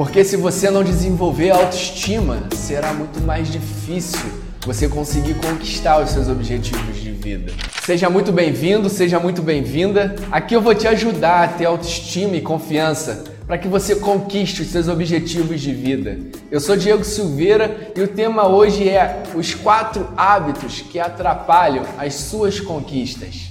Porque se você não desenvolver autoestima, será muito mais difícil você conseguir conquistar os seus objetivos de vida. Seja muito bem-vindo, seja muito bem-vinda. Aqui eu vou te ajudar a ter autoestima e confiança para que você conquiste os seus objetivos de vida. Eu sou Diego Silveira e o tema hoje é os quatro hábitos que atrapalham as suas conquistas.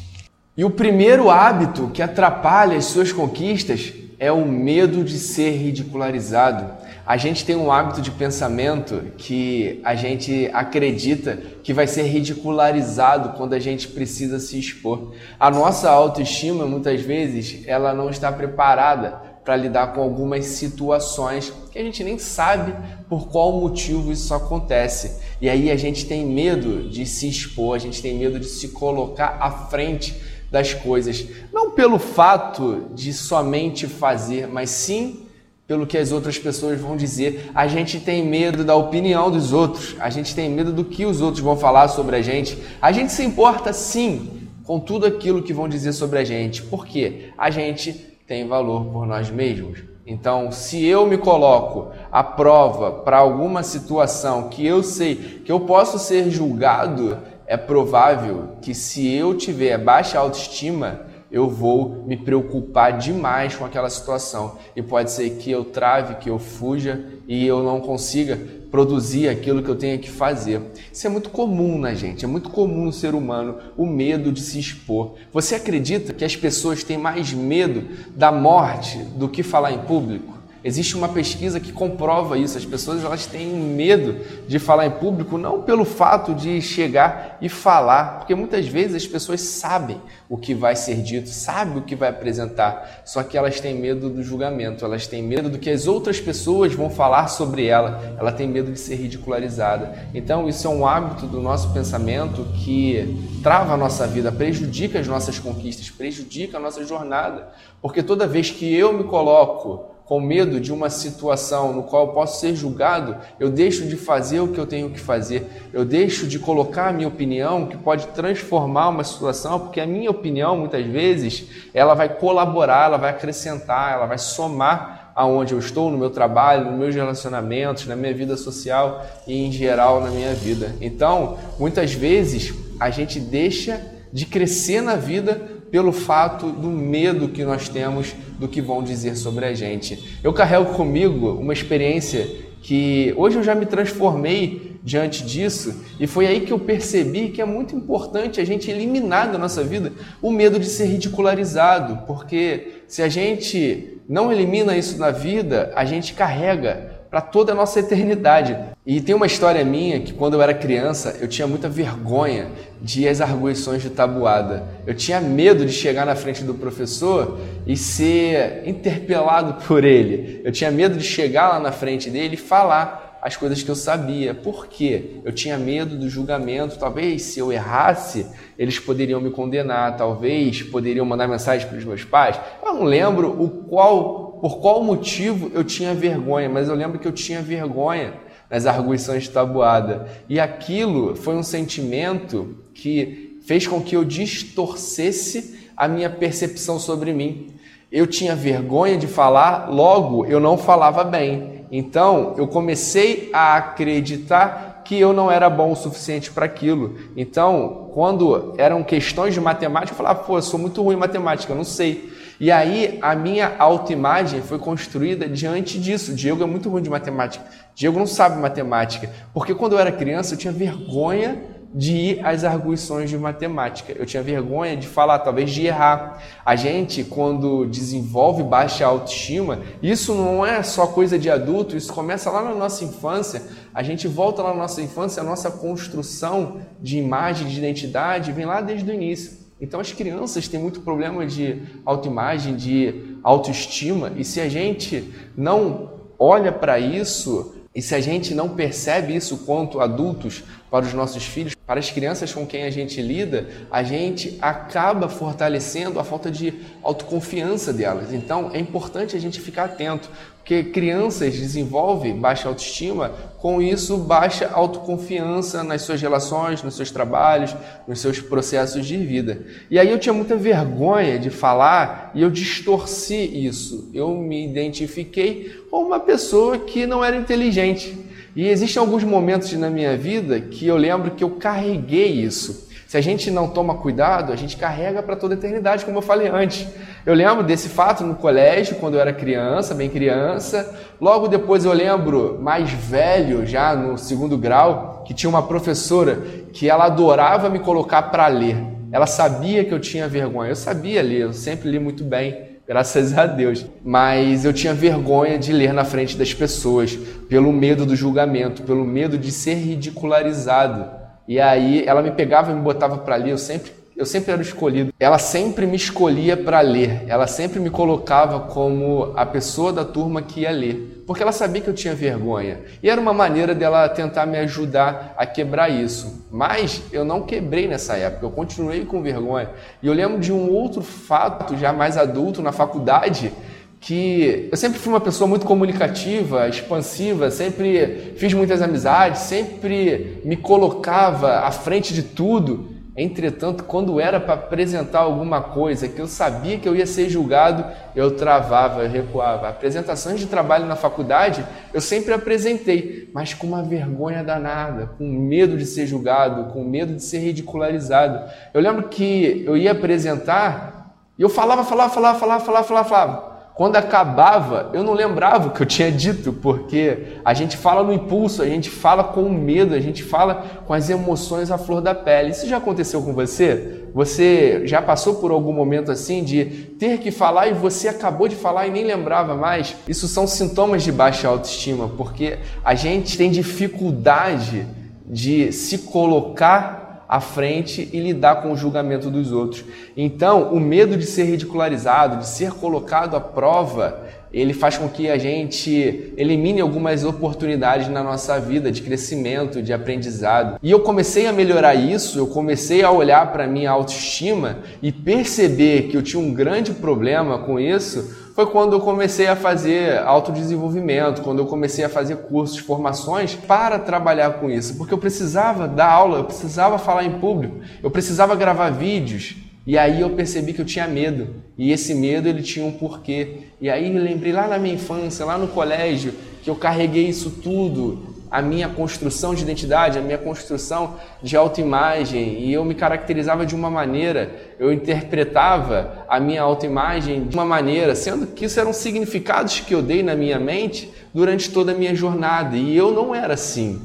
E o primeiro hábito que atrapalha as suas conquistas é o medo de ser ridicularizado. A gente tem um hábito de pensamento que a gente acredita que vai ser ridicularizado quando a gente precisa se expor. A nossa autoestima, muitas vezes, ela não está preparada para lidar com algumas situações que a gente nem sabe por qual motivo isso acontece. E aí a gente tem medo de se expor, a gente tem medo de se colocar à frente das coisas, não pelo fato de somente fazer, mas sim pelo que as outras pessoas vão dizer. A gente tem medo da opinião dos outros, a gente tem medo do que os outros vão falar sobre a gente. A gente se importa sim com tudo aquilo que vão dizer sobre a gente, porque a gente tem valor por nós mesmos. Então, se eu me coloco à prova para alguma situação que eu sei que eu posso ser julgado, é provável que se eu tiver baixa autoestima, eu vou me preocupar demais com aquela situação e pode ser que eu trave, que eu fuja e eu não consiga produzir aquilo que eu tenho que fazer. Isso é muito comum na gente, é muito comum no ser humano o medo de se expor. Você acredita que as pessoas têm mais medo da morte do que falar em público? Existe uma pesquisa que comprova isso. As pessoas elas têm medo de falar em público não pelo fato de chegar e falar, porque muitas vezes as pessoas sabem o que vai ser dito, sabem o que vai apresentar, só que elas têm medo do julgamento, elas têm medo do que as outras pessoas vão falar sobre ela, ela tem medo de ser ridicularizada. Então, isso é um hábito do nosso pensamento que trava a nossa vida, prejudica as nossas conquistas, prejudica a nossa jornada, porque toda vez que eu me coloco com medo de uma situação no qual eu posso ser julgado, eu deixo de fazer o que eu tenho que fazer, eu deixo de colocar a minha opinião que pode transformar uma situação, porque a minha opinião muitas vezes ela vai colaborar, ela vai acrescentar, ela vai somar aonde eu estou, no meu trabalho, nos meus relacionamentos, na minha vida social e em geral na minha vida. Então, muitas vezes a gente deixa de crescer na vida pelo fato do medo que nós temos do que vão dizer sobre a gente. Eu carrego comigo uma experiência que hoje eu já me transformei diante disso e foi aí que eu percebi que é muito importante a gente eliminar da nossa vida o medo de ser ridicularizado, porque se a gente não elimina isso na vida, a gente carrega para toda a nossa eternidade. E tem uma história minha que quando eu era criança eu tinha muita vergonha de ir às arguições de tabuada. Eu tinha medo de chegar na frente do professor e ser interpelado por ele. Eu tinha medo de chegar lá na frente dele e falar as coisas que eu sabia. Por quê? Eu tinha medo do julgamento. Talvez se eu errasse, eles poderiam me condenar. Talvez poderiam mandar mensagem para os meus pais. Eu não lembro o qual, por qual motivo eu tinha vergonha, mas eu lembro que eu tinha vergonha nas arguições de tabuada. E aquilo foi um sentimento que fez com que eu distorcesse a minha percepção sobre mim. Eu tinha vergonha de falar, logo eu não falava bem. Então, eu comecei a acreditar que eu não era bom o suficiente para aquilo. Então, quando eram questões de matemática, eu falava, pô, eu sou muito ruim em matemática, eu não sei. E aí, a minha autoimagem foi construída diante disso. Diego é muito ruim de matemática. Diego não sabe matemática. Porque quando eu era criança, eu tinha vergonha de ir às arguições de matemática. Eu tinha vergonha de falar, talvez de errar. A gente, quando desenvolve baixa autoestima, isso não é só coisa de adulto, isso começa lá na nossa infância. A gente volta lá na nossa infância, a nossa construção de imagem, de identidade, vem lá desde o início. Então as crianças têm muito problema de autoimagem, de autoestima, e se a gente não olha para isso, e se a gente não percebe isso quanto adultos para os nossos filhos, para as crianças com quem a gente lida, a gente acaba fortalecendo a falta de autoconfiança delas. Então é importante a gente ficar atento, Porque crianças desenvolvem baixa autoestima, com isso baixa autoconfiança nas suas relações, nos seus trabalhos, nos seus processos de vida. E aí eu tinha muita vergonha de falar e eu distorci isso. Eu me identifiquei como uma pessoa que não era inteligente. E existem alguns momentos na minha vida que eu lembro que eu carreguei isso. Se a gente não toma cuidado, a gente carrega para toda a eternidade, como eu falei antes. Eu lembro desse fato no colégio, quando eu era criança, bem criança. Logo depois eu lembro, mais velho, já no segundo grau, que tinha uma professora que ela adorava me colocar para ler. Ela sabia que eu tinha vergonha. Eu sabia ler, eu sempre li muito bem, graças a Deus. Mas eu tinha vergonha de ler na frente das pessoas, pelo medo do julgamento, pelo medo de ser ridicularizado. E aí ela me pegava e me botava para ler, eu sempre eu sempre era escolhido. Ela sempre me escolhia para ler. Ela sempre me colocava como a pessoa da turma que ia ler, porque ela sabia que eu tinha vergonha. E era uma maneira dela tentar me ajudar a quebrar isso. Mas eu não quebrei nessa época, eu continuei com vergonha. E eu lembro de um outro fato já mais adulto na faculdade, que eu sempre fui uma pessoa muito comunicativa, expansiva, sempre fiz muitas amizades, sempre me colocava à frente de tudo. Entretanto, quando era para apresentar alguma coisa que eu sabia que eu ia ser julgado, eu travava, eu recuava. Apresentações de trabalho na faculdade, eu sempre apresentei, mas com uma vergonha danada, com medo de ser julgado, com medo de ser ridicularizado. Eu lembro que eu ia apresentar e eu falava, falava, falava, falava, falava, falava. falava. Quando acabava, eu não lembrava o que eu tinha dito, porque a gente fala no impulso, a gente fala com medo, a gente fala com as emoções à flor da pele. Isso já aconteceu com você? Você já passou por algum momento assim de ter que falar e você acabou de falar e nem lembrava mais? Isso são sintomas de baixa autoestima, porque a gente tem dificuldade de se colocar à frente e lidar com o julgamento dos outros. Então, o medo de ser ridicularizado, de ser colocado à prova, ele faz com que a gente elimine algumas oportunidades na nossa vida de crescimento, de aprendizado. E eu comecei a melhorar isso, eu comecei a olhar para minha autoestima e perceber que eu tinha um grande problema com isso foi quando eu comecei a fazer autodesenvolvimento, quando eu comecei a fazer cursos, formações para trabalhar com isso, porque eu precisava dar aula, eu precisava falar em público, eu precisava gravar vídeos. E aí eu percebi que eu tinha medo. E esse medo ele tinha um porquê. E aí lembrei lá na minha infância, lá no colégio, que eu carreguei isso tudo a minha construção de identidade, a minha construção de autoimagem, e eu me caracterizava de uma maneira, eu interpretava a minha autoimagem de uma maneira, sendo que isso eram significados que eu dei na minha mente durante toda a minha jornada, e eu não era assim.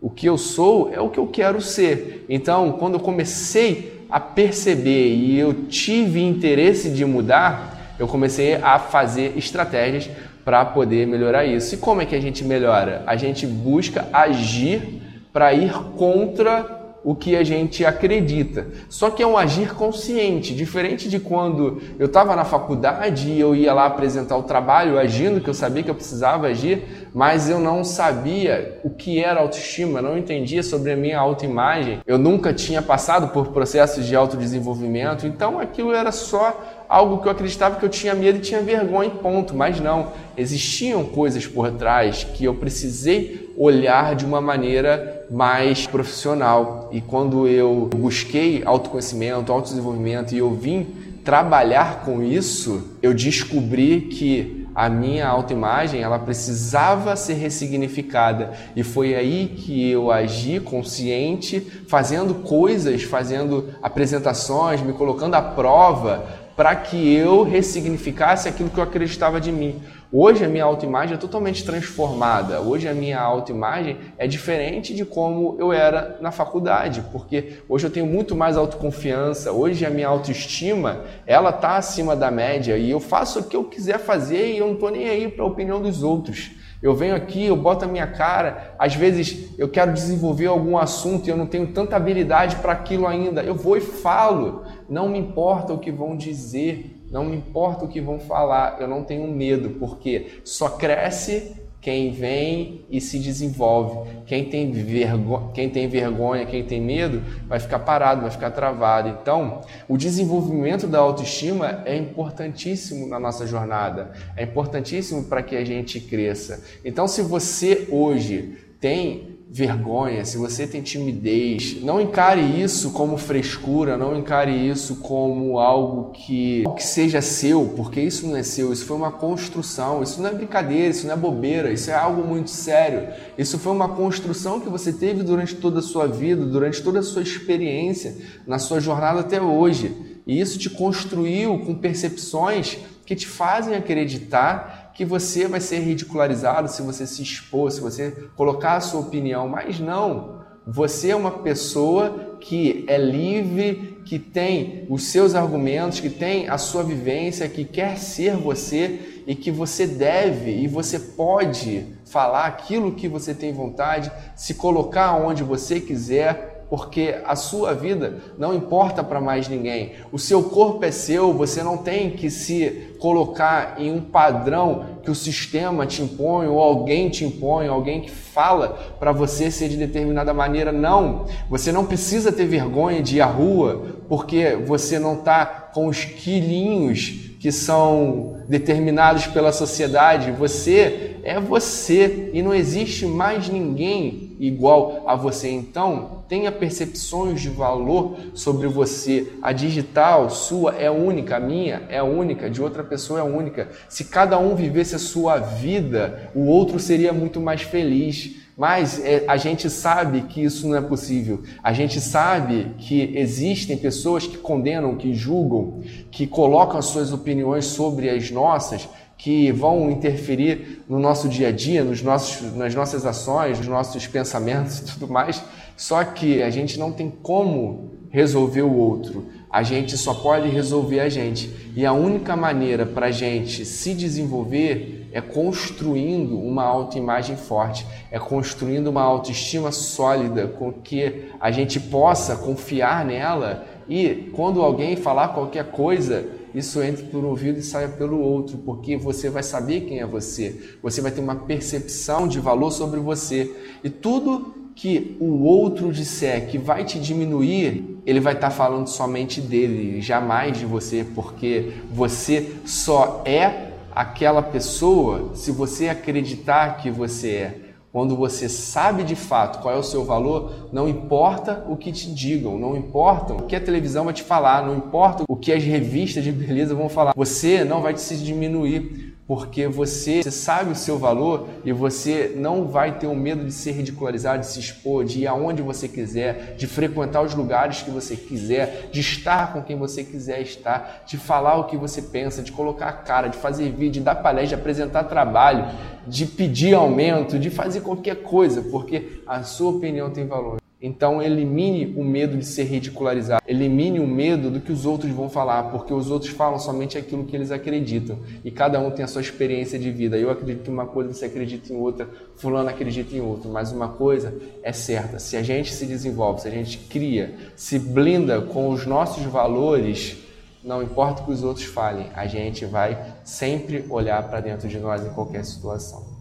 O que eu sou é o que eu quero ser. Então, quando eu comecei a perceber e eu tive interesse de mudar, eu comecei a fazer estratégias para poder melhorar isso. E como é que a gente melhora? A gente busca agir para ir contra o que a gente acredita. Só que é um agir consciente, diferente de quando eu estava na faculdade e eu ia lá apresentar o trabalho agindo, que eu sabia que eu precisava agir, mas eu não sabia o que era autoestima, não entendia sobre a minha autoimagem. Eu nunca tinha passado por processos de autodesenvolvimento, então aquilo era só algo que eu acreditava que eu tinha medo e tinha vergonha, ponto. Mas não, existiam coisas por trás que eu precisei olhar de uma maneira mais profissional. E quando eu busquei autoconhecimento, autodesenvolvimento e eu vim trabalhar com isso, eu descobri que a minha autoimagem ela precisava ser ressignificada e foi aí que eu agi consciente, fazendo coisas, fazendo apresentações, me colocando à prova para que eu ressignificasse aquilo que eu acreditava de mim. Hoje a minha autoimagem é totalmente transformada. Hoje a minha autoimagem é diferente de como eu era na faculdade, porque hoje eu tenho muito mais autoconfiança. Hoje a minha autoestima, ela tá acima da média e eu faço o que eu quiser fazer e eu não tô nem aí para a opinião dos outros. Eu venho aqui, eu boto a minha cara, às vezes eu quero desenvolver algum assunto e eu não tenho tanta habilidade para aquilo ainda. Eu vou e falo. Não me importa o que vão dizer, não me importa o que vão falar, eu não tenho medo, porque só cresce quem vem e se desenvolve. Quem tem, vergo... quem tem vergonha, quem tem medo, vai ficar parado, vai ficar travado. Então, o desenvolvimento da autoestima é importantíssimo na nossa jornada, é importantíssimo para que a gente cresça. Então, se você hoje tem vergonha, se você tem timidez, não encare isso como frescura, não encare isso como algo que, que seja seu, porque isso não é seu, isso foi uma construção, isso não é brincadeira, isso não é bobeira, isso é algo muito sério. Isso foi uma construção que você teve durante toda a sua vida, durante toda a sua experiência, na sua jornada até hoje. E isso te construiu com percepções que te fazem acreditar que você vai ser ridicularizado se você se expor, se você colocar a sua opinião, mas não. Você é uma pessoa que é livre, que tem os seus argumentos, que tem a sua vivência, que quer ser você e que você deve e você pode falar aquilo que você tem vontade, se colocar onde você quiser, porque a sua vida não importa para mais ninguém. O seu corpo é seu, você não tem que se colocar em um padrão que o sistema te impõe ou alguém te impõe, alguém que fala para você ser de determinada maneira. Não, você não precisa ter vergonha de ir à rua porque você não está com os quilinhos que são determinados pela sociedade. Você é você e não existe mais ninguém igual a você. Então, tenha percepções de valor sobre você. A digital sua é única, a minha é única, de outra pessoa é única. Se cada um vivesse a sua vida, o outro seria muito mais feliz. Mas é, a gente sabe que isso não é possível. A gente sabe que existem pessoas que condenam, que julgam, que colocam as suas opiniões sobre as nossas, que vão interferir no nosso dia a dia, nos nossos, nas nossas ações, nos nossos pensamentos e tudo mais. Só que a gente não tem como resolver o outro. A gente só pode resolver a gente. E a única maneira para a gente se desenvolver é construindo uma autoimagem forte, é construindo uma autoestima sólida, com que a gente possa confiar nela e quando alguém falar qualquer coisa, isso entre por um ouvido e saia pelo outro, porque você vai saber quem é você, você vai ter uma percepção de valor sobre você e tudo que o outro disser que vai te diminuir, ele vai estar tá falando somente dele, jamais de você, porque você só é aquela pessoa se você acreditar que você é. Quando você sabe de fato qual é o seu valor, não importa o que te digam, não importa o que a televisão vai te falar, não importa o que as revistas de beleza vão falar. Você não vai se diminuir, porque você, você, sabe o seu valor e você não vai ter o medo de ser ridicularizado, de se expor, de ir aonde você quiser, de frequentar os lugares que você quiser, de estar com quem você quiser estar, de falar o que você pensa, de colocar a cara, de fazer vídeo, de dar palestra, de apresentar trabalho, de pedir aumento, de fazer qualquer coisa, porque a sua opinião tem valor. Então elimine o medo de ser ridicularizado, elimine o medo do que os outros vão falar, porque os outros falam somente aquilo que eles acreditam. E cada um tem a sua experiência de vida. Eu acredito em uma coisa, você acredita em outra, fulano acredita em outra, mas uma coisa é certa: se a gente se desenvolve, se a gente cria, se blinda com os nossos valores, não importa o que os outros falem, a gente vai sempre olhar para dentro de nós em qualquer situação.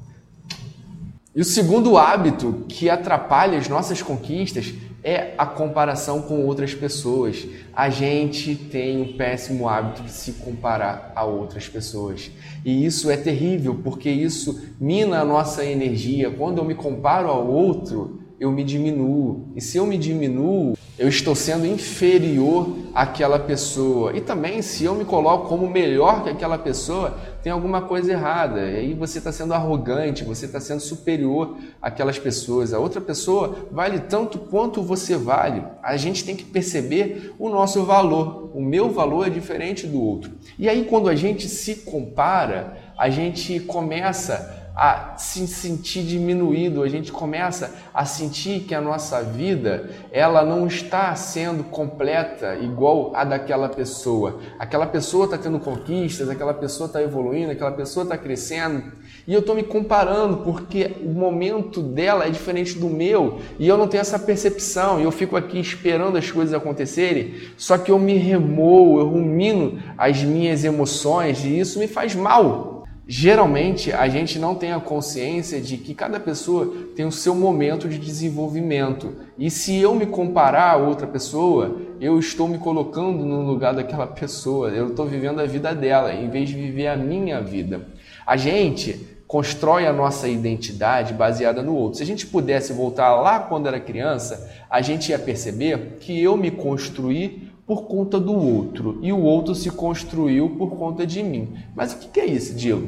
E o segundo hábito que atrapalha as nossas conquistas é a comparação com outras pessoas. A gente tem um péssimo hábito de se comparar a outras pessoas. E isso é terrível, porque isso mina a nossa energia. Quando eu me comparo ao outro, eu me diminuo. E se eu me diminuo, eu estou sendo inferior àquela pessoa. E também, se eu me coloco como melhor que aquela pessoa, tem alguma coisa errada. E aí você está sendo arrogante, você está sendo superior àquelas pessoas. A outra pessoa vale tanto quanto você vale. A gente tem que perceber o nosso valor. O meu valor é diferente do outro. E aí, quando a gente se compara, a gente começa a se sentir diminuído, a gente começa a sentir que a nossa vida ela não está sendo completa igual a daquela pessoa. Aquela pessoa está tendo conquistas, aquela pessoa está evoluindo, aquela pessoa está crescendo. E eu estou me comparando porque o momento dela é diferente do meu e eu não tenho essa percepção. E eu fico aqui esperando as coisas acontecerem, só que eu me remoo, eu rumino as minhas emoções e isso me faz mal Geralmente a gente não tem a consciência de que cada pessoa tem o seu momento de desenvolvimento. E se eu me comparar a outra pessoa, eu estou me colocando no lugar daquela pessoa. Eu estou vivendo a vida dela em vez de viver a minha vida. A gente constrói a nossa identidade baseada no outro. Se a gente pudesse voltar lá quando era criança, a gente ia perceber que eu me construí por conta do outro e o outro se construiu por conta de mim. Mas o que é isso, Diego?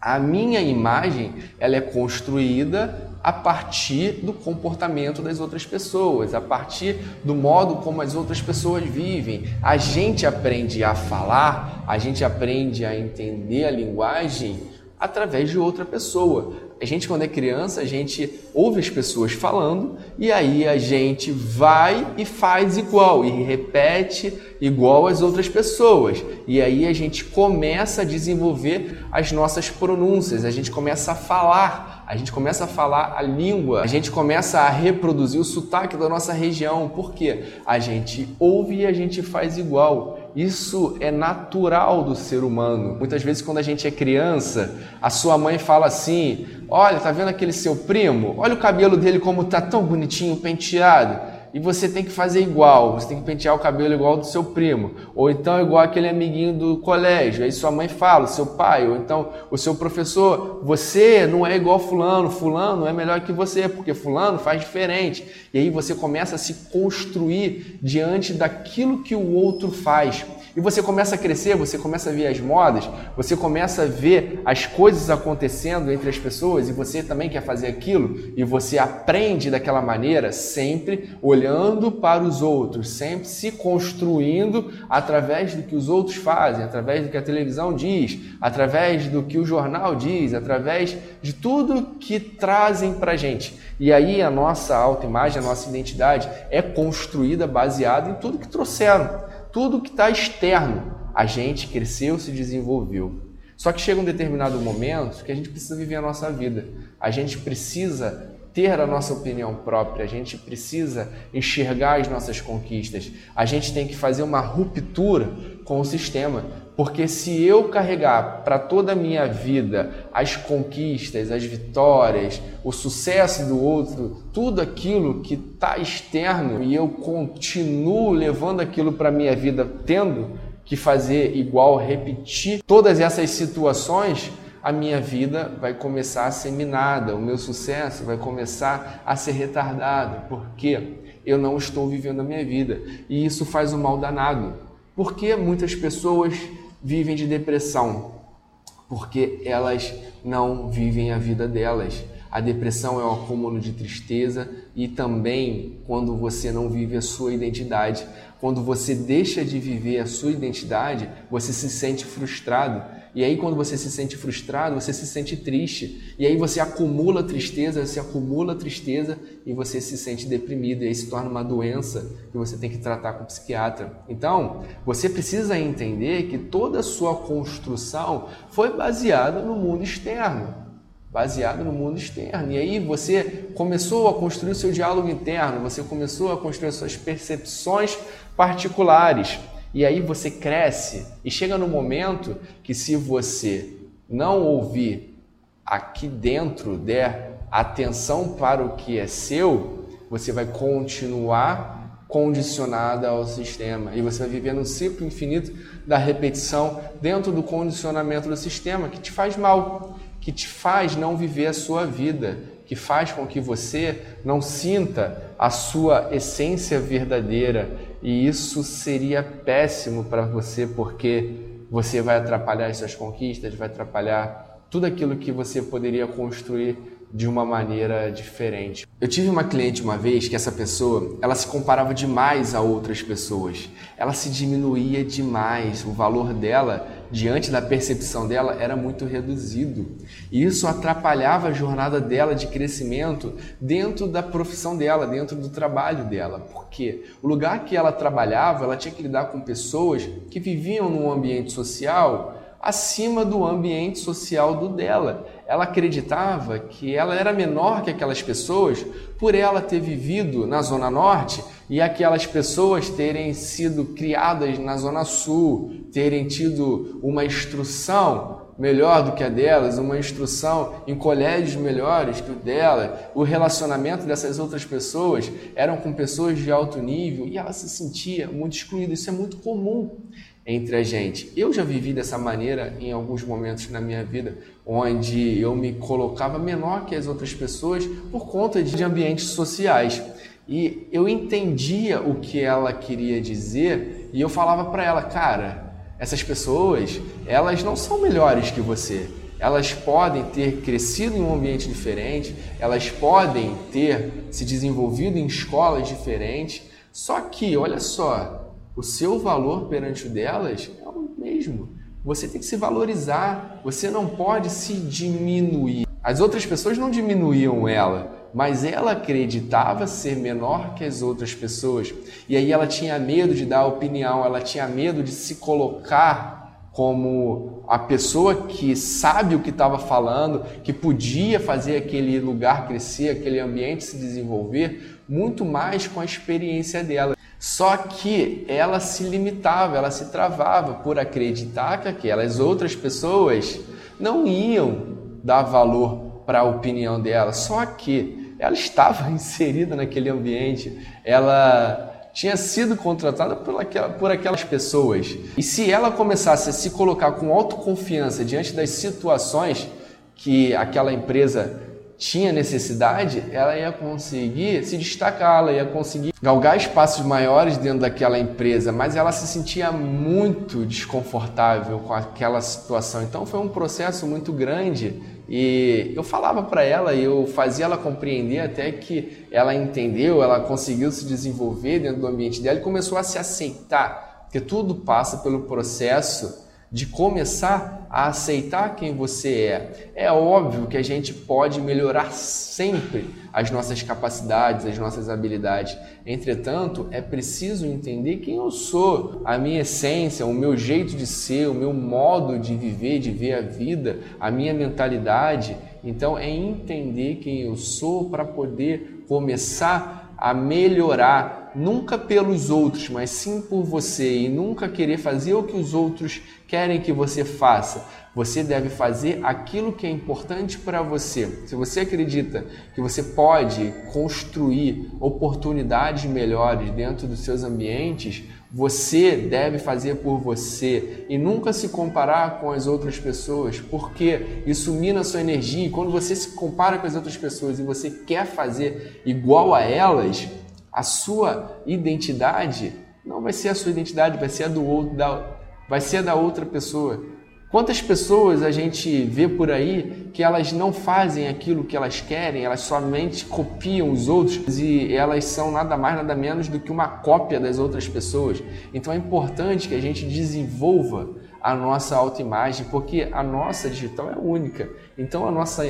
A minha imagem ela é construída a partir do comportamento das outras pessoas, a partir do modo como as outras pessoas vivem. A gente aprende a falar, a gente aprende a entender a linguagem através de outra pessoa. A gente, quando é criança, a gente ouve as pessoas falando e aí a gente vai e faz igual e repete igual às outras pessoas. E aí a gente começa a desenvolver as nossas pronúncias, a gente começa a falar, a gente começa a falar a língua, a gente começa a reproduzir o sotaque da nossa região. Por quê? A gente ouve e a gente faz igual. Isso é natural do ser humano. Muitas vezes, quando a gente é criança, a sua mãe fala assim: Olha, tá vendo aquele seu primo? Olha o cabelo dele como tá tão bonitinho, penteado e você tem que fazer igual, você tem que pentear o cabelo igual do seu primo, ou então igual aquele amiguinho do colégio, aí sua mãe fala, seu pai, ou então o seu professor, você não é igual fulano, fulano é melhor que você, porque fulano faz diferente. E aí você começa a se construir diante daquilo que o outro faz. E você começa a crescer, você começa a ver as modas, você começa a ver as coisas acontecendo entre as pessoas e você também quer fazer aquilo e você aprende daquela maneira, sempre olhando para os outros, sempre se construindo através do que os outros fazem, através do que a televisão diz, através do que o jornal diz, através de tudo que trazem para a gente. E aí a nossa autoimagem, a nossa identidade é construída baseada em tudo que trouxeram tudo que está externo, a gente cresceu, se desenvolveu. Só que chega um determinado momento que a gente precisa viver a nossa vida. A gente precisa ter a nossa opinião própria, a gente precisa enxergar as nossas conquistas. A gente tem que fazer uma ruptura com o sistema, porque se eu carregar para toda a minha vida as conquistas, as vitórias, o sucesso do outro, tudo aquilo que está externo e eu continuo levando aquilo para minha vida, tendo que fazer igual, repetir todas essas situações, a minha vida vai começar a ser minada, o meu sucesso vai começar a ser retardado, porque eu não estou vivendo a minha vida. E isso faz um mal danado. Porque muitas pessoas vivem de depressão porque elas não vivem a vida delas. A depressão é um acúmulo de tristeza e também quando você não vive a sua identidade. Quando você deixa de viver a sua identidade, você se sente frustrado e aí, quando você se sente frustrado, você se sente triste. E aí você acumula tristeza, você acumula tristeza e você se sente deprimido. E aí se torna uma doença que você tem que tratar com o psiquiatra. Então, você precisa entender que toda a sua construção foi baseada no mundo externo. Baseado no mundo externo. E aí você começou a construir o seu diálogo interno, você começou a construir as suas percepções particulares. E aí você cresce e chega no momento que se você não ouvir aqui dentro der atenção para o que é seu, você vai continuar condicionada ao sistema. E você vai viver no ciclo infinito da repetição dentro do condicionamento do sistema que te faz mal, que te faz não viver a sua vida, que faz com que você não sinta a sua essência verdadeira e isso seria péssimo para você porque você vai atrapalhar as suas conquistas, vai atrapalhar tudo aquilo que você poderia construir de uma maneira diferente. Eu tive uma cliente uma vez que essa pessoa, ela se comparava demais a outras pessoas. Ela se diminuía demais, o valor dela diante da percepção dela era muito reduzido. E isso atrapalhava a jornada dela de crescimento dentro da profissão dela, dentro do trabalho dela. Porque o lugar que ela trabalhava, ela tinha que lidar com pessoas que viviam num ambiente social acima do ambiente social do dela. Ela acreditava que ela era menor que aquelas pessoas por ela ter vivido na Zona Norte e aquelas pessoas terem sido criadas na Zona Sul, terem tido uma instrução melhor do que a delas, uma instrução em colégios melhores que o dela, o relacionamento dessas outras pessoas eram com pessoas de alto nível e ela se sentia muito excluída. Isso é muito comum entre a gente. Eu já vivi dessa maneira em alguns momentos na minha vida, onde eu me colocava menor que as outras pessoas por conta de ambientes sociais. E eu entendia o que ela queria dizer e eu falava para ela, cara, essas pessoas, elas não são melhores que você. Elas podem ter crescido em um ambiente diferente, elas podem ter se desenvolvido em escolas diferentes, só que, olha só, o seu valor perante o delas é o mesmo. Você tem que se valorizar, você não pode se diminuir. As outras pessoas não diminuíam ela, mas ela acreditava ser menor que as outras pessoas. E aí ela tinha medo de dar opinião, ela tinha medo de se colocar como a pessoa que sabe o que estava falando, que podia fazer aquele lugar crescer, aquele ambiente se desenvolver, muito mais com a experiência dela. Só que ela se limitava, ela se travava por acreditar que aquelas outras pessoas não iam dar valor para a opinião dela. Só que ela estava inserida naquele ambiente, ela tinha sido contratada por, aquela, por aquelas pessoas. E se ela começasse a se colocar com autoconfiança diante das situações que aquela empresa tinha necessidade, ela ia conseguir se destacar, ela ia conseguir galgar espaços maiores dentro daquela empresa, mas ela se sentia muito desconfortável com aquela situação. Então foi um processo muito grande e eu falava para ela e eu fazia ela compreender até que ela entendeu, ela conseguiu se desenvolver dentro do ambiente dela e começou a se aceitar, porque tudo passa pelo processo de começar a aceitar quem você é. É óbvio que a gente pode melhorar sempre as nossas capacidades, as nossas habilidades. Entretanto, é preciso entender quem eu sou, a minha essência, o meu jeito de ser, o meu modo de viver, de ver a vida, a minha mentalidade. Então, é entender quem eu sou para poder começar a melhorar nunca pelos outros, mas sim por você e nunca querer fazer o que os outros querem que você faça. Você deve fazer aquilo que é importante para você. Se você acredita que você pode construir oportunidades melhores dentro dos seus ambientes, você deve fazer por você e nunca se comparar com as outras pessoas, porque isso mina a sua energia. E quando você se compara com as outras pessoas e você quer fazer igual a elas, a sua identidade não vai ser a sua identidade, vai ser a do outro, da, vai ser a da outra pessoa. Quantas pessoas a gente vê por aí que elas não fazem aquilo que elas querem, elas somente copiam os outros e elas são nada mais, nada menos do que uma cópia das outras pessoas. Então é importante que a gente desenvolva a nossa autoimagem, porque a nossa digital é única. Então a nossa,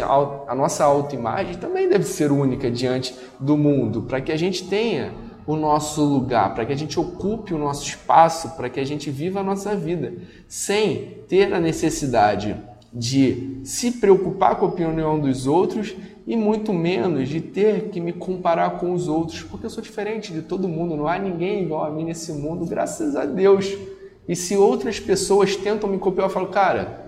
a nossa autoimagem também deve ser única diante do mundo, para que a gente tenha o nosso lugar, para que a gente ocupe o nosso espaço, para que a gente viva a nossa vida, sem ter a necessidade de se preocupar com a opinião dos outros e muito menos de ter que me comparar com os outros, porque eu sou diferente de todo mundo, não há ninguém igual a mim nesse mundo, graças a Deus. E se outras pessoas tentam me copiar, eu falo, cara,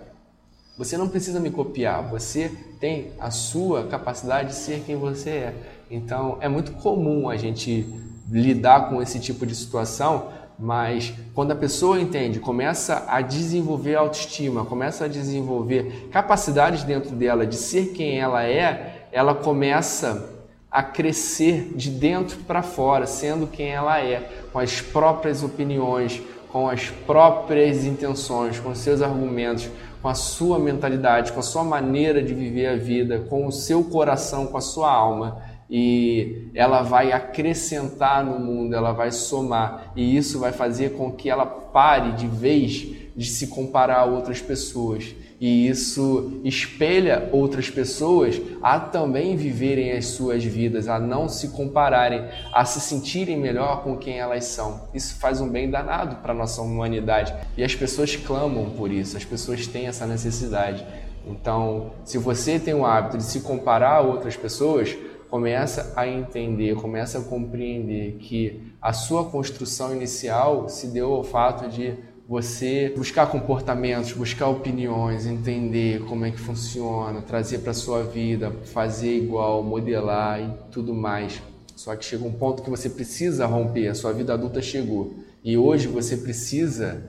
você não precisa me copiar, você tem a sua capacidade de ser quem você é. Então é muito comum a gente lidar com esse tipo de situação, mas quando a pessoa entende, começa a desenvolver autoestima, começa a desenvolver capacidades dentro dela de ser quem ela é, ela começa a crescer de dentro para fora, sendo quem ela é, com as próprias opiniões, com as próprias intenções, com seus argumentos, com a sua mentalidade, com a sua maneira de viver a vida, com o seu coração, com a sua alma. E ela vai acrescentar no mundo, ela vai somar, e isso vai fazer com que ela pare de vez de se comparar a outras pessoas e isso espelha outras pessoas a também viverem as suas vidas, a não se compararem, a se sentirem melhor com quem elas são. Isso faz um bem danado para a nossa humanidade e as pessoas clamam por isso, as pessoas têm essa necessidade. Então, se você tem o hábito de se comparar a outras pessoas, começa a entender, começa a compreender que a sua construção inicial se deu ao fato de você buscar comportamentos, buscar opiniões, entender como é que funciona, trazer para sua vida, fazer igual, modelar e tudo mais. Só que chega um ponto que você precisa romper, a sua vida adulta chegou. E hoje você precisa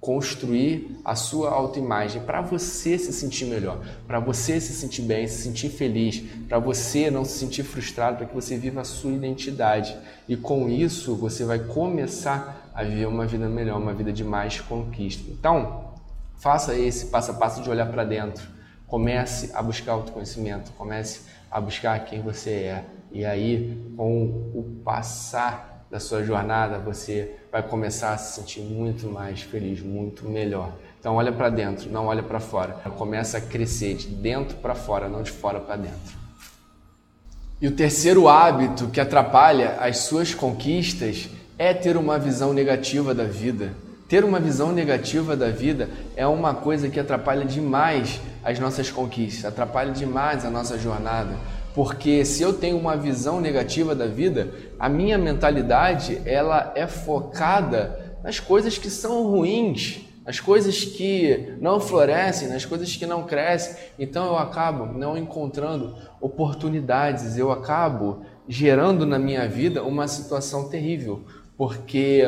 construir a sua autoimagem para você se sentir melhor, para você se sentir bem, se sentir feliz, para você não se sentir frustrado, para que você viva a sua identidade. E com isso você vai começar a viver uma vida melhor, uma vida de mais conquista. Então, faça esse passo a passo de olhar para dentro. Comece a buscar autoconhecimento, comece a buscar quem você é. E aí, com o passar da sua jornada, você vai começar a se sentir muito mais feliz, muito melhor. Então, olha para dentro, não olha para fora. Começa a crescer de dentro para fora, não de fora para dentro. E o terceiro hábito que atrapalha as suas conquistas é ter uma visão negativa da vida. Ter uma visão negativa da vida é uma coisa que atrapalha demais as nossas conquistas, atrapalha demais a nossa jornada. Porque se eu tenho uma visão negativa da vida, a minha mentalidade ela é focada nas coisas que são ruins, nas coisas que não florescem, nas coisas que não crescem. Então eu acabo não encontrando oportunidades, eu acabo gerando na minha vida uma situação terrível, porque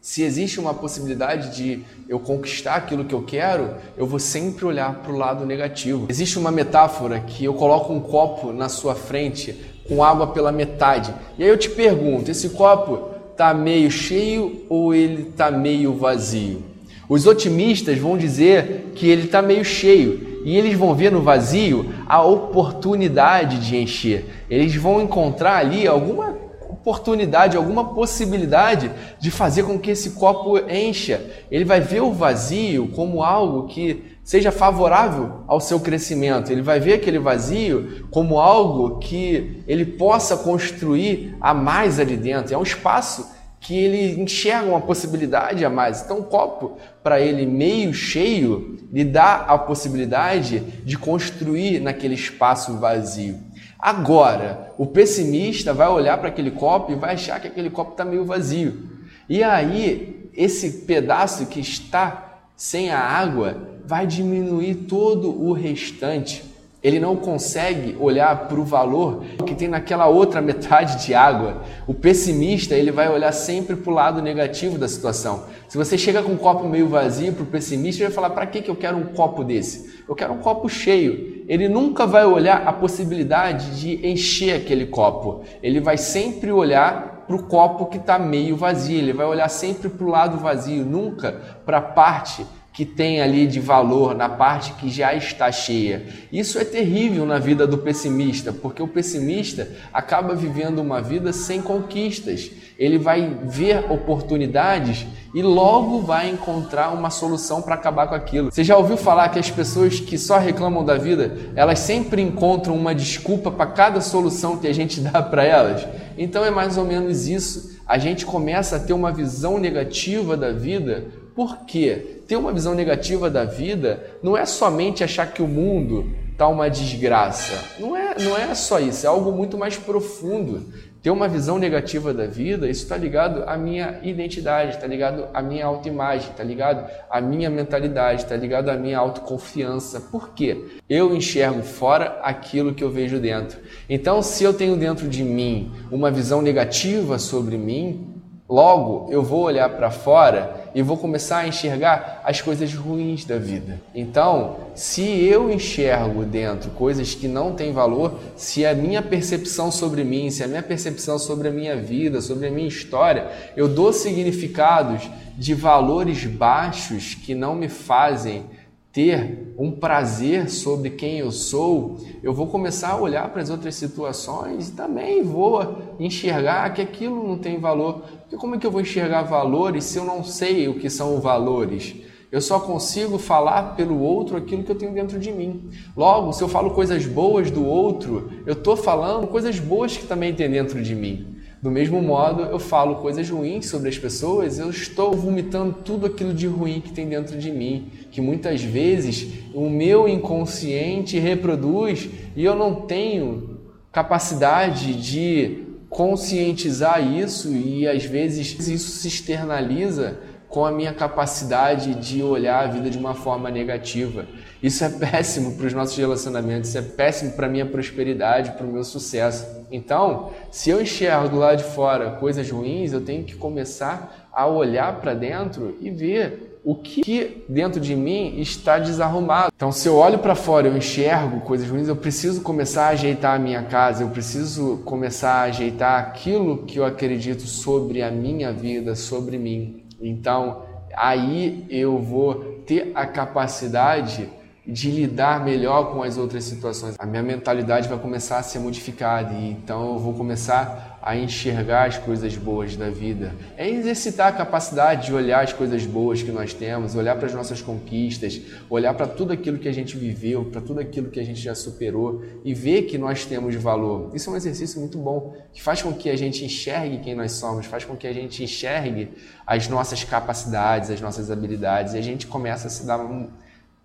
se existe uma possibilidade de eu conquistar aquilo que eu quero, eu vou sempre olhar para o lado negativo. Existe uma metáfora que eu coloco um copo na sua frente com água pela metade. E aí eu te pergunto, esse copo está meio cheio ou ele está meio vazio? Os otimistas vão dizer que ele está meio cheio e eles vão ver no vazio a oportunidade de encher. Eles vão encontrar ali alguma oportunidade, alguma possibilidade de fazer com que esse copo encha. Ele vai ver o vazio como algo que seja favorável ao seu crescimento. Ele vai ver aquele vazio como algo que ele possa construir a mais ali dentro. É um espaço que ele enxerga uma possibilidade a mais. Então, o copo, para ele meio cheio, lhe dá a possibilidade de construir naquele espaço vazio. Agora, o pessimista vai olhar para aquele copo e vai achar que aquele copo está meio vazio. E aí, esse pedaço que está sem a água vai diminuir todo o restante. Ele não consegue olhar para o valor que tem naquela outra metade de água. O pessimista ele vai olhar sempre para o lado negativo da situação. Se você chega com um copo meio vazio para o pessimista, ele vai falar: para que, que eu quero um copo desse? Eu quero um copo cheio. Ele nunca vai olhar a possibilidade de encher aquele copo. Ele vai sempre olhar para o copo que está meio vazio. Ele vai olhar sempre para o lado vazio, nunca para a parte que tem ali de valor na parte que já está cheia. Isso é terrível na vida do pessimista, porque o pessimista acaba vivendo uma vida sem conquistas. Ele vai ver oportunidades e logo vai encontrar uma solução para acabar com aquilo. Você já ouviu falar que as pessoas que só reclamam da vida, elas sempre encontram uma desculpa para cada solução que a gente dá para elas? Então é mais ou menos isso. A gente começa a ter uma visão negativa da vida por quê? Ter uma visão negativa da vida não é somente achar que o mundo está uma desgraça. Não é, não é só isso, é algo muito mais profundo. Ter uma visão negativa da vida, isso está ligado à minha identidade, está ligado à minha autoimagem, está ligado à minha mentalidade, está ligado à minha autoconfiança. Por quê? Eu enxergo fora aquilo que eu vejo dentro. Então, se eu tenho dentro de mim uma visão negativa sobre mim, Logo, eu vou olhar para fora e vou começar a enxergar as coisas ruins da vida. Então, se eu enxergo dentro coisas que não têm valor, se a minha percepção sobre mim, se a minha percepção sobre a minha vida, sobre a minha história, eu dou significados de valores baixos que não me fazem ter um prazer sobre quem eu sou, eu vou começar a olhar para as outras situações e também vou enxergar que aquilo não tem valor. Porque como é que eu vou enxergar valores se eu não sei o que são valores? Eu só consigo falar pelo outro aquilo que eu tenho dentro de mim. Logo, se eu falo coisas boas do outro, eu estou falando coisas boas que também tem dentro de mim. Do mesmo modo, eu falo coisas ruins sobre as pessoas, eu estou vomitando tudo aquilo de ruim que tem dentro de mim, que muitas vezes o meu inconsciente reproduz e eu não tenho capacidade de conscientizar isso e às vezes isso se externaliza com a minha capacidade de olhar a vida de uma forma negativa. Isso é péssimo para os nossos relacionamentos, isso é péssimo para a minha prosperidade, para o meu sucesso. Então, se eu enxergo lado de fora coisas ruins, eu tenho que começar a olhar para dentro e ver o que dentro de mim está desarrumado. Então, se eu olho para fora e enxergo coisas ruins, eu preciso começar a ajeitar a minha casa, eu preciso começar a ajeitar aquilo que eu acredito sobre a minha vida, sobre mim. Então, aí eu vou ter a capacidade de lidar melhor com as outras situações. A minha mentalidade vai começar a ser modificada e então eu vou começar a enxergar as coisas boas da vida. É exercitar a capacidade de olhar as coisas boas que nós temos, olhar para as nossas conquistas, olhar para tudo aquilo que a gente viveu, para tudo aquilo que a gente já superou e ver que nós temos valor. Isso é um exercício muito bom, que faz com que a gente enxergue quem nós somos, faz com que a gente enxergue as nossas capacidades, as nossas habilidades e a gente começa a se dar um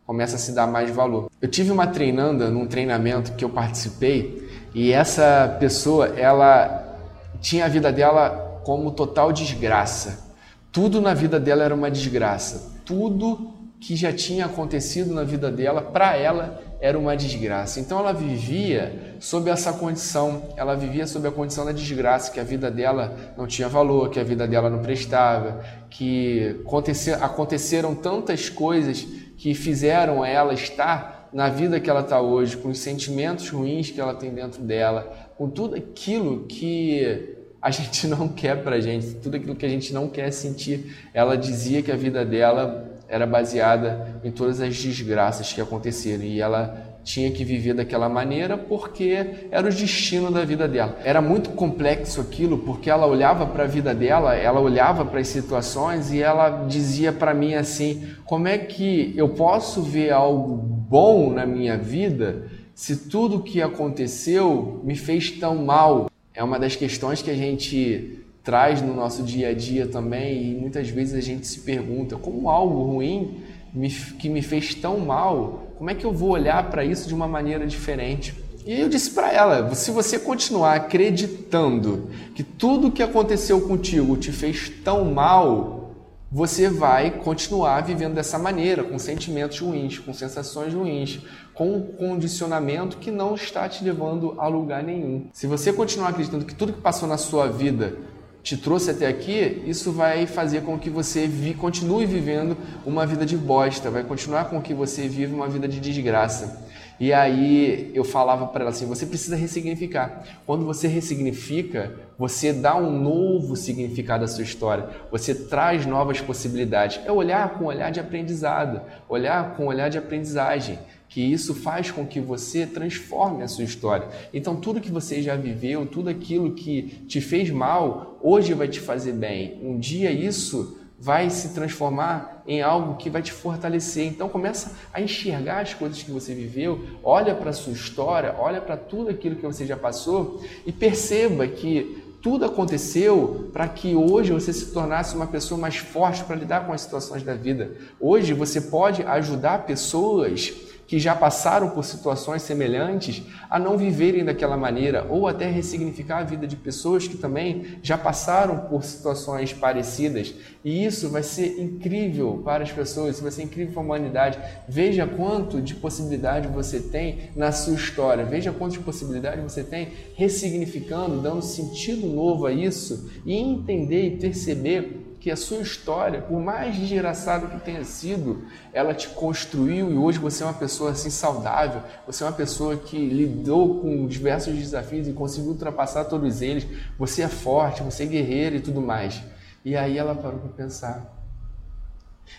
começa a se dar mais valor. Eu tive uma treinanda num treinamento que eu participei e essa pessoa, ela tinha a vida dela como total desgraça. Tudo na vida dela era uma desgraça. Tudo que já tinha acontecido na vida dela, para ela era uma desgraça. Então ela vivia sob essa condição, ela vivia sob a condição da desgraça, que a vida dela não tinha valor, que a vida dela não prestava, que aconteceram tantas coisas que fizeram ela estar na vida que ela está hoje, com os sentimentos ruins que ela tem dentro dela, com tudo aquilo que a gente não quer para gente, tudo aquilo que a gente não quer sentir. Ela dizia que a vida dela era baseada em todas as desgraças que aconteceram e ela tinha que viver daquela maneira porque era o destino da vida dela. Era muito complexo aquilo porque ela olhava para a vida dela, ela olhava para as situações e ela dizia para mim assim: como é que eu posso ver algo bom na minha vida se tudo que aconteceu me fez tão mal? É uma das questões que a gente traz no nosso dia a dia também e muitas vezes a gente se pergunta como algo ruim me, que me fez tão mal, como é que eu vou olhar para isso de uma maneira diferente? E eu disse para ela: se você continuar acreditando que tudo que aconteceu contigo te fez tão mal, você vai continuar vivendo dessa maneira, com sentimentos ruins, com sensações ruins, com um condicionamento que não está te levando a lugar nenhum. Se você continuar acreditando que tudo que passou na sua vida te trouxe até aqui, isso vai fazer com que você vi, continue vivendo uma vida de bosta, vai continuar com que você vive uma vida de desgraça. E aí eu falava para ela assim: você precisa ressignificar. Quando você ressignifica, você dá um novo significado à sua história, você traz novas possibilidades. É olhar com olhar de aprendizado, olhar com olhar de aprendizagem que isso faz com que você transforme a sua história. Então, tudo que você já viveu, tudo aquilo que te fez mal, hoje vai te fazer bem. Um dia isso vai se transformar em algo que vai te fortalecer. Então começa a enxergar as coisas que você viveu, olha para a sua história, olha para tudo aquilo que você já passou e perceba que tudo aconteceu para que hoje você se tornasse uma pessoa mais forte para lidar com as situações da vida. Hoje você pode ajudar pessoas que já passaram por situações semelhantes a não viverem daquela maneira ou até ressignificar a vida de pessoas que também já passaram por situações parecidas. E isso vai ser incrível para as pessoas, isso vai ser incrível para a humanidade. Veja quanto de possibilidade você tem na sua história, veja quanto de possibilidade você tem ressignificando, dando sentido novo a isso e entender e perceber que a sua história, por mais desgraçada que tenha sido, ela te construiu e hoje você é uma pessoa assim saudável, você é uma pessoa que lidou com diversos desafios e conseguiu ultrapassar todos eles, você é forte, você é guerreiro e tudo mais. E aí ela parou para pensar,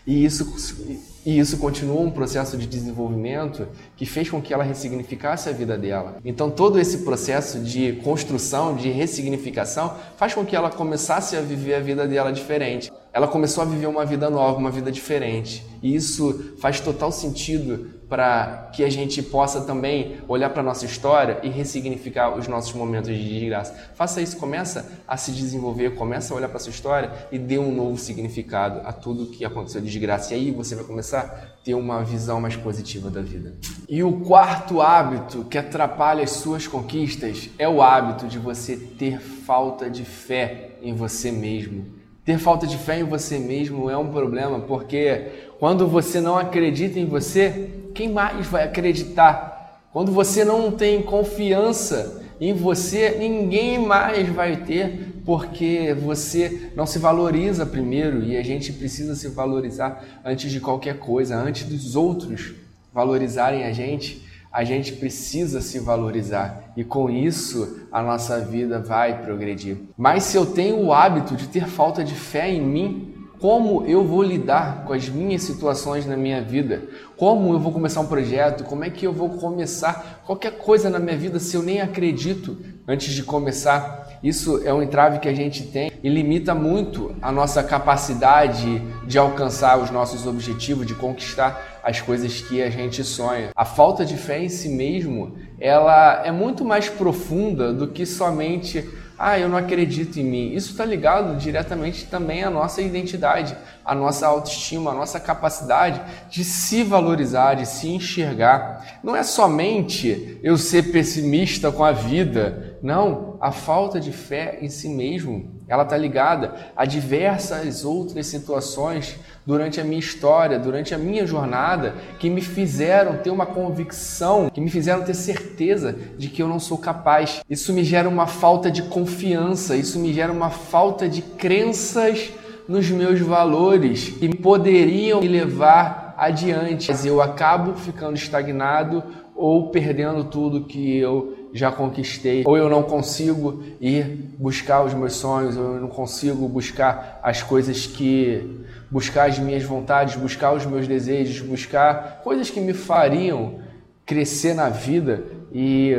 e isso, e isso continuou um processo de desenvolvimento que fez com que ela ressignificasse a vida dela. Então, todo esse processo de construção, de ressignificação, faz com que ela começasse a viver a vida dela diferente. Ela começou a viver uma vida nova, uma vida diferente. E isso faz total sentido para que a gente possa também olhar para a nossa história e ressignificar os nossos momentos de desgraça. Faça isso, começa a se desenvolver, começa a olhar para a sua história e dê um novo significado a tudo que aconteceu de desgraça. E aí você vai começar a ter uma visão mais positiva da vida. E o quarto hábito que atrapalha as suas conquistas é o hábito de você ter falta de fé em você mesmo Ter falta de fé em você mesmo é um problema, porque quando você não acredita em você, quem mais vai acreditar? Quando você não tem confiança em você, ninguém mais vai ter, porque você não se valoriza primeiro e a gente precisa se valorizar antes de qualquer coisa, antes dos outros valorizarem a gente. A gente precisa se valorizar e com isso a nossa vida vai progredir. Mas se eu tenho o hábito de ter falta de fé em mim, como eu vou lidar com as minhas situações na minha vida, como eu vou começar um projeto, como é que eu vou começar qualquer coisa na minha vida se eu nem acredito antes de começar. Isso é um entrave que a gente tem e limita muito a nossa capacidade de alcançar os nossos objetivos, de conquistar as coisas que a gente sonha. A falta de fé em si mesmo, ela é muito mais profunda do que somente ah, eu não acredito em mim. Isso está ligado diretamente também à nossa identidade, à nossa autoestima, à nossa capacidade de se valorizar, de se enxergar. Não é somente eu ser pessimista com a vida. Não, a falta de fé em si mesmo, ela está ligada a diversas outras situações durante a minha história, durante a minha jornada, que me fizeram ter uma convicção, que me fizeram ter certeza de que eu não sou capaz. Isso me gera uma falta de confiança, isso me gera uma falta de crenças nos meus valores que poderiam me levar adiante. Mas eu acabo ficando estagnado ou perdendo tudo que eu já conquistei, ou eu não consigo ir buscar os meus sonhos, ou eu não consigo buscar as coisas que buscar as minhas vontades, buscar os meus desejos, buscar coisas que me fariam crescer na vida e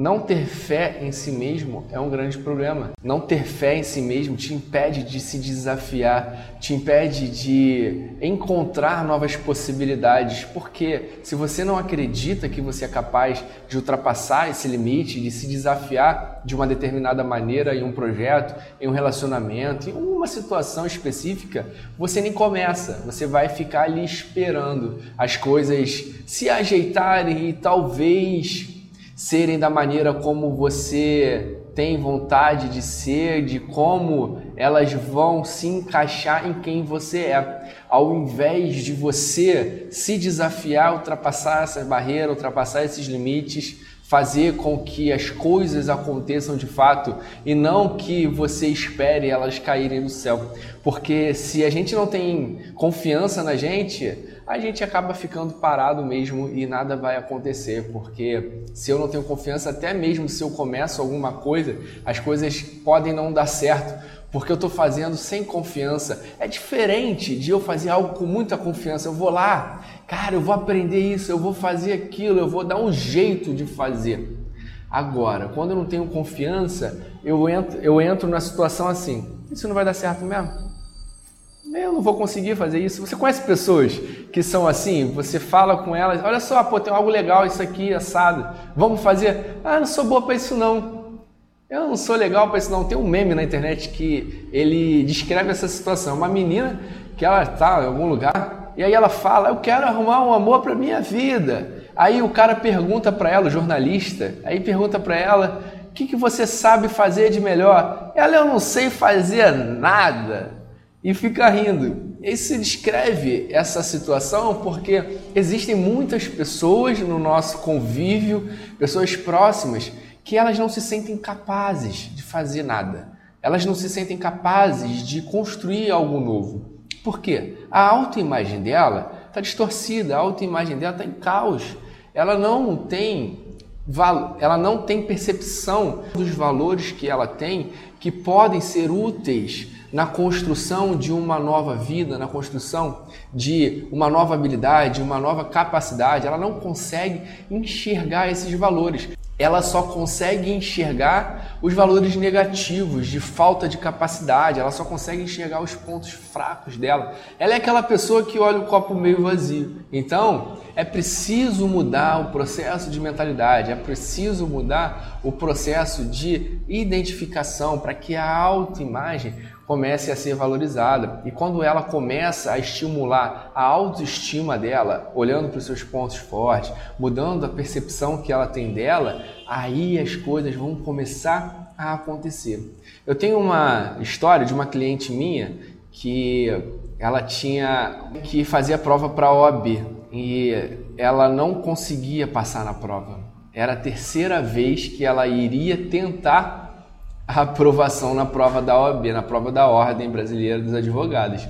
não ter fé em si mesmo é um grande problema. Não ter fé em si mesmo te impede de se desafiar, te impede de encontrar novas possibilidades. Porque se você não acredita que você é capaz de ultrapassar esse limite, de se desafiar de uma determinada maneira em um projeto, em um relacionamento, em uma situação específica, você nem começa. Você vai ficar ali esperando as coisas se ajeitarem e talvez serem da maneira como você tem vontade de ser, de como elas vão se encaixar em quem você é. Ao invés de você se desafiar, ultrapassar essas barreiras, ultrapassar esses limites, fazer com que as coisas aconteçam de fato e não que você espere elas caírem do céu. Porque se a gente não tem confiança na gente, a gente acaba ficando parado mesmo e nada vai acontecer, porque se eu não tenho confiança, até mesmo se eu começo alguma coisa, as coisas podem não dar certo, porque eu estou fazendo sem confiança. É diferente de eu fazer algo com muita confiança. Eu vou lá, cara, eu vou aprender isso, eu vou fazer aquilo, eu vou dar um jeito de fazer. Agora, quando eu não tenho confiança, eu entro, eu entro na situação assim: isso não vai dar certo mesmo? Eu não vou conseguir fazer isso. Você conhece pessoas que são assim? Você fala com elas, olha só, pô, tem algo legal isso aqui, assado. Vamos fazer? Ah, não sou boa para isso não. Eu não sou legal para isso não. Tem um meme na internet que ele descreve essa situação. Uma menina que ela está em algum lugar e aí ela fala, eu quero arrumar um amor para minha vida. Aí o cara pergunta para ela, o jornalista, aí pergunta para ela, o que, que você sabe fazer de melhor? Ela, eu não sei fazer nada e fica rindo. Isso descreve essa situação porque existem muitas pessoas no nosso convívio, pessoas próximas, que elas não se sentem capazes de fazer nada. Elas não se sentem capazes de construir algo novo. Por quê? A autoimagem dela está distorcida, a autoimagem dela está em caos. Ela não tem ela não tem percepção dos valores que ela tem que podem ser úteis na construção de uma nova vida, na construção de uma nova habilidade, uma nova capacidade, ela não consegue enxergar esses valores. Ela só consegue enxergar os valores negativos, de falta de capacidade, ela só consegue enxergar os pontos fracos dela. Ela é aquela pessoa que olha o copo meio vazio. Então, é preciso mudar o processo de mentalidade, é preciso mudar o processo de identificação para que a autoimagem comece a ser valorizada. E quando ela começa a estimular a autoestima dela, olhando para os seus pontos fortes, mudando a percepção que ela tem dela, aí as coisas vão começar a acontecer. Eu tenho uma história de uma cliente minha que ela tinha que fazer a prova para a OAB e ela não conseguia passar na prova. Era a terceira vez que ela iria tentar aprovação na prova da OAB, na prova da Ordem Brasileira dos Advogados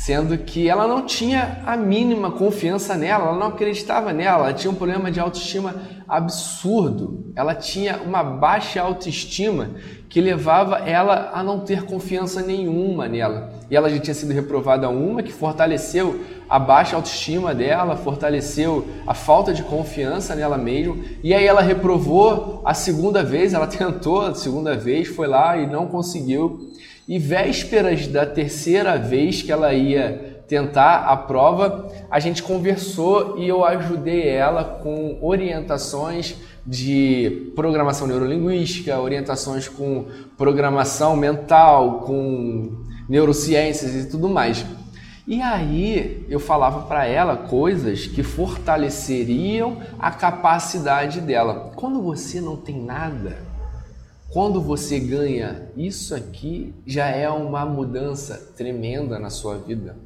sendo que ela não tinha a mínima confiança nela, ela não acreditava nela, ela tinha um problema de autoestima absurdo, ela tinha uma baixa autoestima que levava ela a não ter confiança nenhuma nela. E ela já tinha sido reprovada uma que fortaleceu a baixa autoestima dela, fortaleceu a falta de confiança nela mesma. E aí ela reprovou a segunda vez, ela tentou a segunda vez, foi lá e não conseguiu. E vésperas da terceira vez que ela ia tentar a prova, a gente conversou e eu ajudei ela com orientações de programação neurolinguística, orientações com programação mental, com neurociências e tudo mais. E aí eu falava para ela coisas que fortaleceriam a capacidade dela. Quando você não tem nada, quando você ganha isso aqui, já é uma mudança tremenda na sua vida.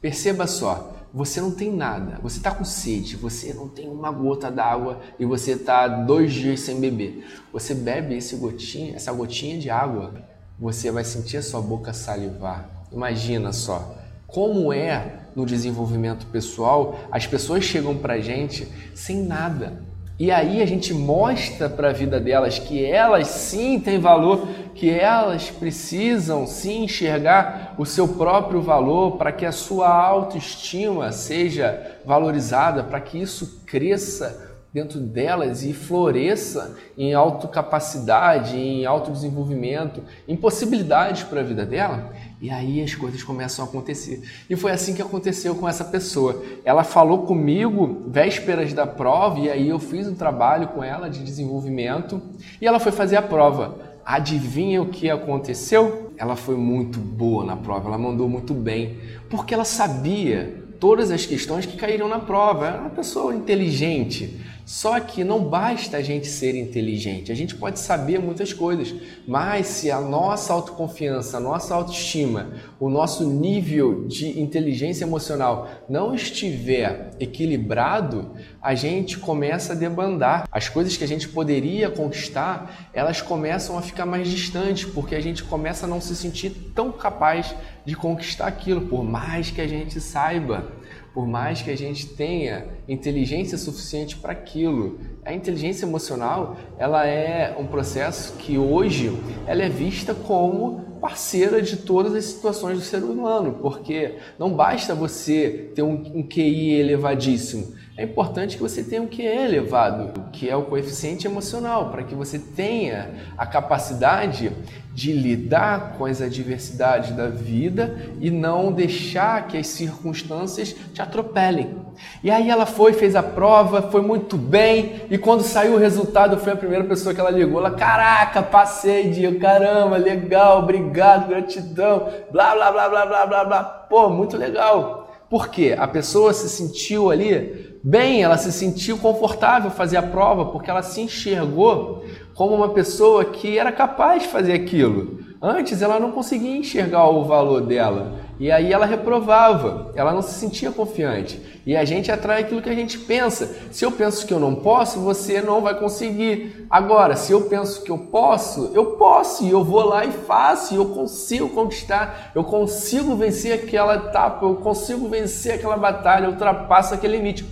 Perceba só, você não tem nada, você está com sede, você não tem uma gota d'água e você está dois dias sem beber. Você bebe esse gotinha, essa gotinha de água, você vai sentir a sua boca salivar. Imagina só, como é no desenvolvimento pessoal, as pessoas chegam para gente sem nada e aí a gente mostra para a vida delas que elas sim têm valor, que elas precisam sim enxergar o seu próprio valor para que a sua autoestima seja valorizada, para que isso cresça dentro delas e floresça em autocapacidade, em autodesenvolvimento, em possibilidades para a vida dela. E aí as coisas começam a acontecer. E foi assim que aconteceu com essa pessoa. Ela falou comigo vésperas da prova e aí eu fiz um trabalho com ela de desenvolvimento e ela foi fazer a prova. Adivinha o que aconteceu? Ela foi muito boa na prova, ela mandou muito bem, porque ela sabia todas as questões que caíram na prova. Era uma pessoa inteligente. Só que não basta a gente ser inteligente, a gente pode saber muitas coisas, mas se a nossa autoconfiança, a nossa autoestima, o nosso nível de inteligência emocional não estiver equilibrado, a gente começa a debandar. As coisas que a gente poderia conquistar, elas começam a ficar mais distantes, porque a gente começa a não se sentir tão capaz de conquistar aquilo, por mais que a gente saiba por mais que a gente tenha inteligência suficiente para aquilo. A inteligência emocional, ela é um processo que hoje ela é vista como parceira de todas as situações do ser humano, porque não basta você ter um, um QI elevadíssimo, é importante que você tenha um QE elevado, que é o coeficiente emocional, para que você tenha a capacidade de lidar com as adversidades da vida e não deixar que as circunstâncias te atropelem. E aí ela foi, fez a prova, foi muito bem, e quando saiu o resultado, fui a primeira pessoa que ela ligou. Ela, caraca, passei, dia, caramba, legal, obrigado, gratidão, blá, blá, blá, blá, blá, blá, blá. Pô, muito legal. Por quê? A pessoa se sentiu ali bem, ela se sentiu confortável fazer a prova, porque ela se enxergou como uma pessoa que era capaz de fazer aquilo. Antes ela não conseguia enxergar o valor dela. E aí ela reprovava, ela não se sentia confiante. E a gente atrai aquilo que a gente pensa. Se eu penso que eu não posso, você não vai conseguir. Agora, se eu penso que eu posso, eu posso, e eu vou lá e faço, e eu consigo conquistar, eu consigo vencer aquela etapa, eu consigo vencer aquela batalha, eu ultrapasso aquele limite,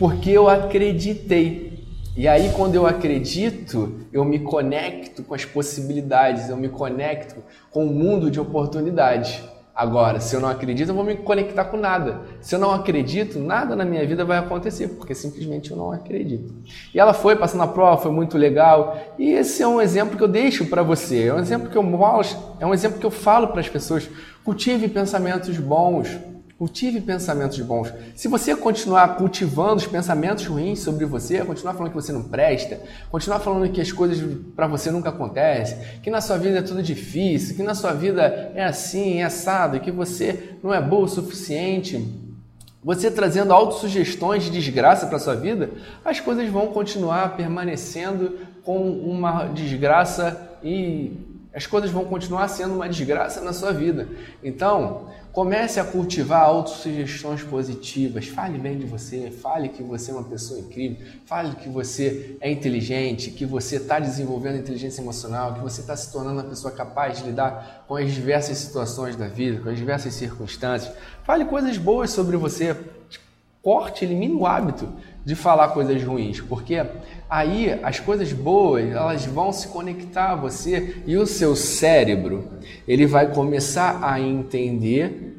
porque eu acreditei. E aí, quando eu acredito, eu me conecto com as possibilidades, eu me conecto com o mundo de oportunidades. Agora, se eu não acredito, eu vou me conectar com nada. Se eu não acredito, nada na minha vida vai acontecer, porque simplesmente eu não acredito. E ela foi passando a prova, foi muito legal. E esse é um exemplo que eu deixo para você. É um exemplo que eu mostro, é um exemplo que eu falo para as pessoas. Cultive pensamentos bons, Cultive pensamentos bons. Se você continuar cultivando os pensamentos ruins sobre você, continuar falando que você não presta, continuar falando que as coisas para você nunca acontecem, que na sua vida é tudo difícil, que na sua vida é assim, é assado, que você não é boa o suficiente, você trazendo autossugestões de desgraça para sua vida, as coisas vão continuar permanecendo com uma desgraça e as coisas vão continuar sendo uma desgraça na sua vida. Então, comece a cultivar autossugestões positivas. Fale bem de você, fale que você é uma pessoa incrível, fale que você é inteligente, que você está desenvolvendo inteligência emocional, que você está se tornando uma pessoa capaz de lidar com as diversas situações da vida, com as diversas circunstâncias. Fale coisas boas sobre você. Corte, elimine o hábito de falar coisas ruins, porque aí as coisas boas elas vão se conectar a você e o seu cérebro ele vai começar a entender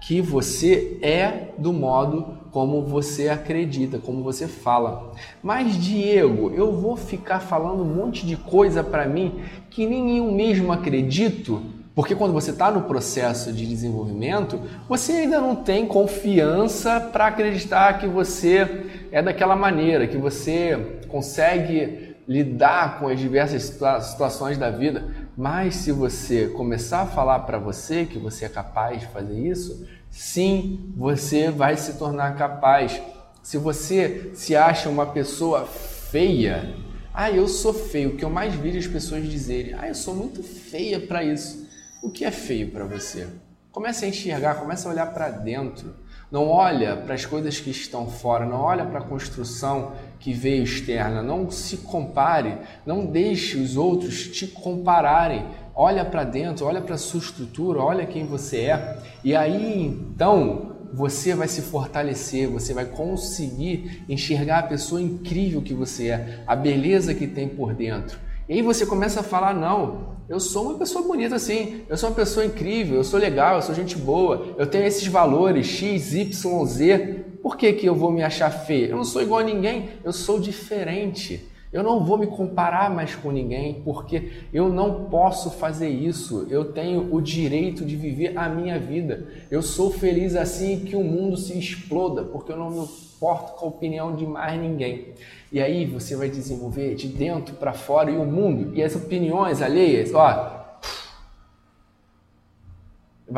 que você é do modo como você acredita, como você fala. Mas Diego, eu vou ficar falando um monte de coisa para mim que nem eu mesmo acredito. Porque quando você está no processo de desenvolvimento, você ainda não tem confiança para acreditar que você é daquela maneira, que você consegue lidar com as diversas situações da vida. Mas se você começar a falar para você que você é capaz de fazer isso, sim, você vai se tornar capaz. Se você se acha uma pessoa feia, ah, eu sou feio. O que eu mais vejo as pessoas dizerem, ah, eu sou muito feia para isso. O que é feio para você? Comece a enxergar, comece a olhar para dentro. Não olha para as coisas que estão fora, não olha para a construção que veio externa. Não se compare, não deixe os outros te compararem. Olha para dentro, olha para a sua estrutura, olha quem você é. E aí então você vai se fortalecer, você vai conseguir enxergar a pessoa incrível que você é, a beleza que tem por dentro. E aí você começa a falar: não, eu sou uma pessoa bonita assim, eu sou uma pessoa incrível, eu sou legal, eu sou gente boa, eu tenho esses valores X, Y, Z. Por que, que eu vou me achar feio? Eu não sou igual a ninguém, eu sou diferente. Eu não vou me comparar mais com ninguém, porque eu não posso fazer isso. Eu tenho o direito de viver a minha vida. Eu sou feliz assim que o mundo se exploda, porque eu não me importo com a opinião de mais ninguém. E aí você vai desenvolver de dentro para fora e o mundo e as opiniões alheias, ó,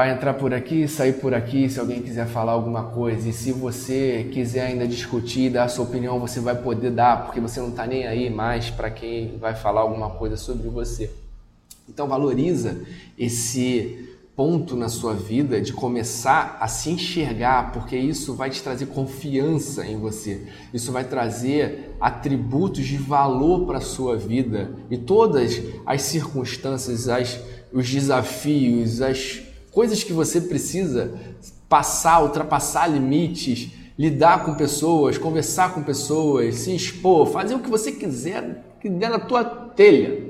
vai entrar por aqui, sair por aqui, se alguém quiser falar alguma coisa. E se você quiser ainda discutir, dar a sua opinião, você vai poder dar, porque você não está nem aí mais para quem vai falar alguma coisa sobre você. Então valoriza esse ponto na sua vida de começar a se enxergar, porque isso vai te trazer confiança em você. Isso vai trazer atributos de valor para a sua vida e todas as circunstâncias, as, os desafios, as coisas que você precisa passar, ultrapassar limites, lidar com pessoas, conversar com pessoas, se expor, fazer o que você quiser, que der na tua telha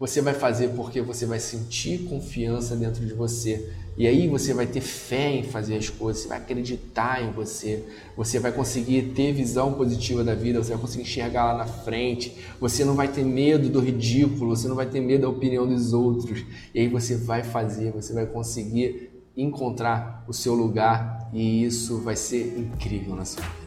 você vai fazer porque você vai sentir confiança dentro de você. E aí você vai ter fé em fazer as coisas, você vai acreditar em você, você vai conseguir ter visão positiva da vida, você vai conseguir enxergar lá na frente, você não vai ter medo do ridículo, você não vai ter medo da opinião dos outros. E aí você vai fazer, você vai conseguir encontrar o seu lugar e isso vai ser incrível na sua vida.